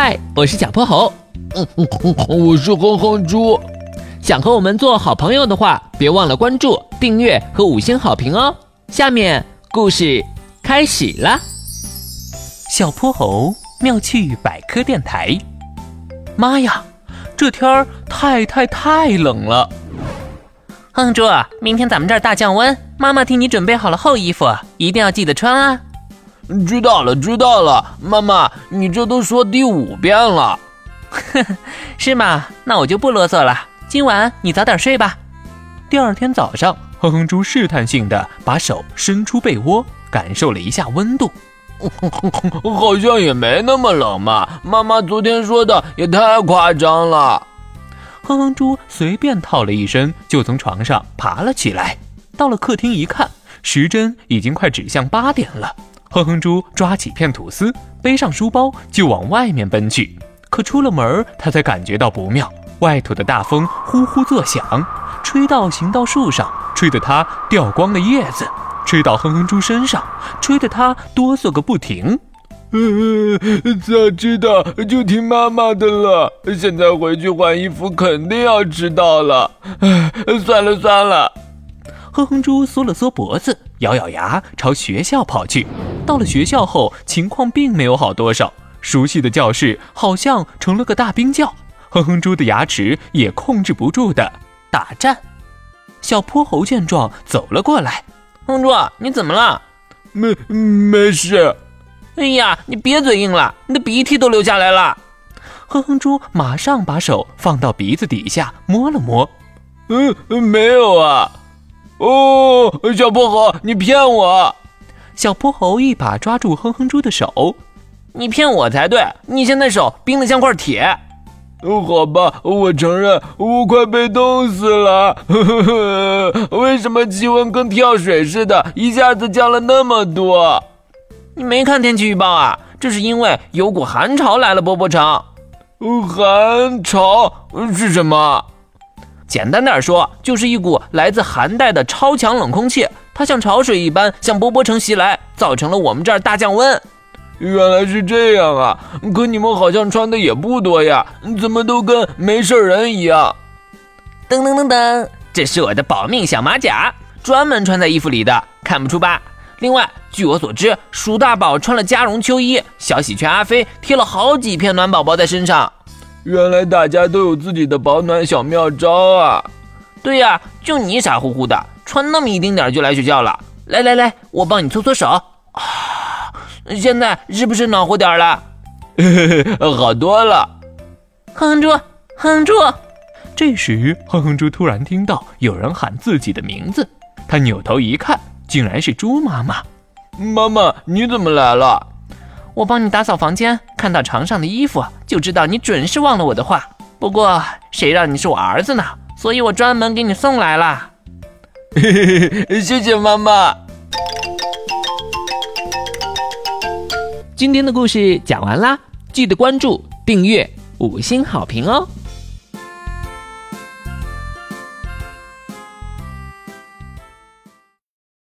嗨，我是小泼猴。嗯嗯嗯，我是哼哼猪。想和我们做好朋友的话，别忘了关注、订阅和五星好评哦。下面故事开始啦。小泼猴妙趣百科电台。妈呀，这天儿太太太冷了。哼哼猪，明天咱们这儿大降温，妈妈替你准备好了厚衣服，一定要记得穿啊。知道了，知道了，妈妈，你这都说第五遍了，是吗？那我就不啰嗦了，今晚你早点睡吧。第二天早上，哼哼猪试探性的把手伸出被窝，感受了一下温度，好像也没那么冷嘛。妈妈昨天说的也太夸张了。哼哼猪随便套了一身，就从床上爬了起来，到了客厅一看，时针已经快指向八点了。哼哼猪抓起片吐司，背上书包就往外面奔去。可出了门，他才感觉到不妙。外头的大风呼呼作响，吹到行道树上，吹得他掉光了叶子；吹到哼哼猪身上，吹得他哆嗦个不停。早知道就听妈妈的了。现在回去换衣服，肯定要迟到了。唉，算了算了。哼哼猪缩了缩脖子，咬咬牙，朝学校跑去。到了学校后，情况并没有好多少。熟悉的教室好像成了个大冰窖，哼哼猪的牙齿也控制不住的打颤。小泼猴见状走了过来：“哼哼猪，你怎么了？”“没没事。”“哎呀，你别嘴硬了，你的鼻涕都流下来了。”哼哼猪马上把手放到鼻子底下摸了摸：“嗯，没有啊。”“哦，小泼猴，你骗我！”小泼猴一把抓住哼哼猪的手，你骗我才对！你现在手冰得像块铁。好吧，我承认，我快被冻死了。为什么气温跟跳水似的，一下子降了那么多？你没看天气预报啊？这是因为有股寒潮来了波波城。寒潮是什么？简单点说，就是一股来自寒带的超强冷空气。它像潮水一般向波波城袭来，造成了我们这儿大降温。原来是这样啊！可你们好像穿的也不多呀，怎么都跟没事人一样？噔噔噔噔，这是我的保命小马甲，专门穿在衣服里的，看不出吧？另外，据我所知，鼠大宝穿了加绒秋衣，小喜鹊阿飞贴了好几片暖宝宝在身上。原来大家都有自己的保暖小妙招啊！对呀，就你傻乎乎的。穿那么一丁点就来学校了，来来来，我帮你搓搓手啊！现在是不是暖和点了？好多了。哼哼猪，哼哼猪。这时，哼哼猪突然听到有人喊自己的名字，他扭头一看，竟然是猪妈妈。妈妈，你怎么来了？我帮你打扫房间，看到床上的衣服，就知道你准是忘了我的话。不过，谁让你是我儿子呢？所以我专门给你送来了。谢谢妈妈。今天的故事讲完啦，记得关注、订阅、五星好评哦。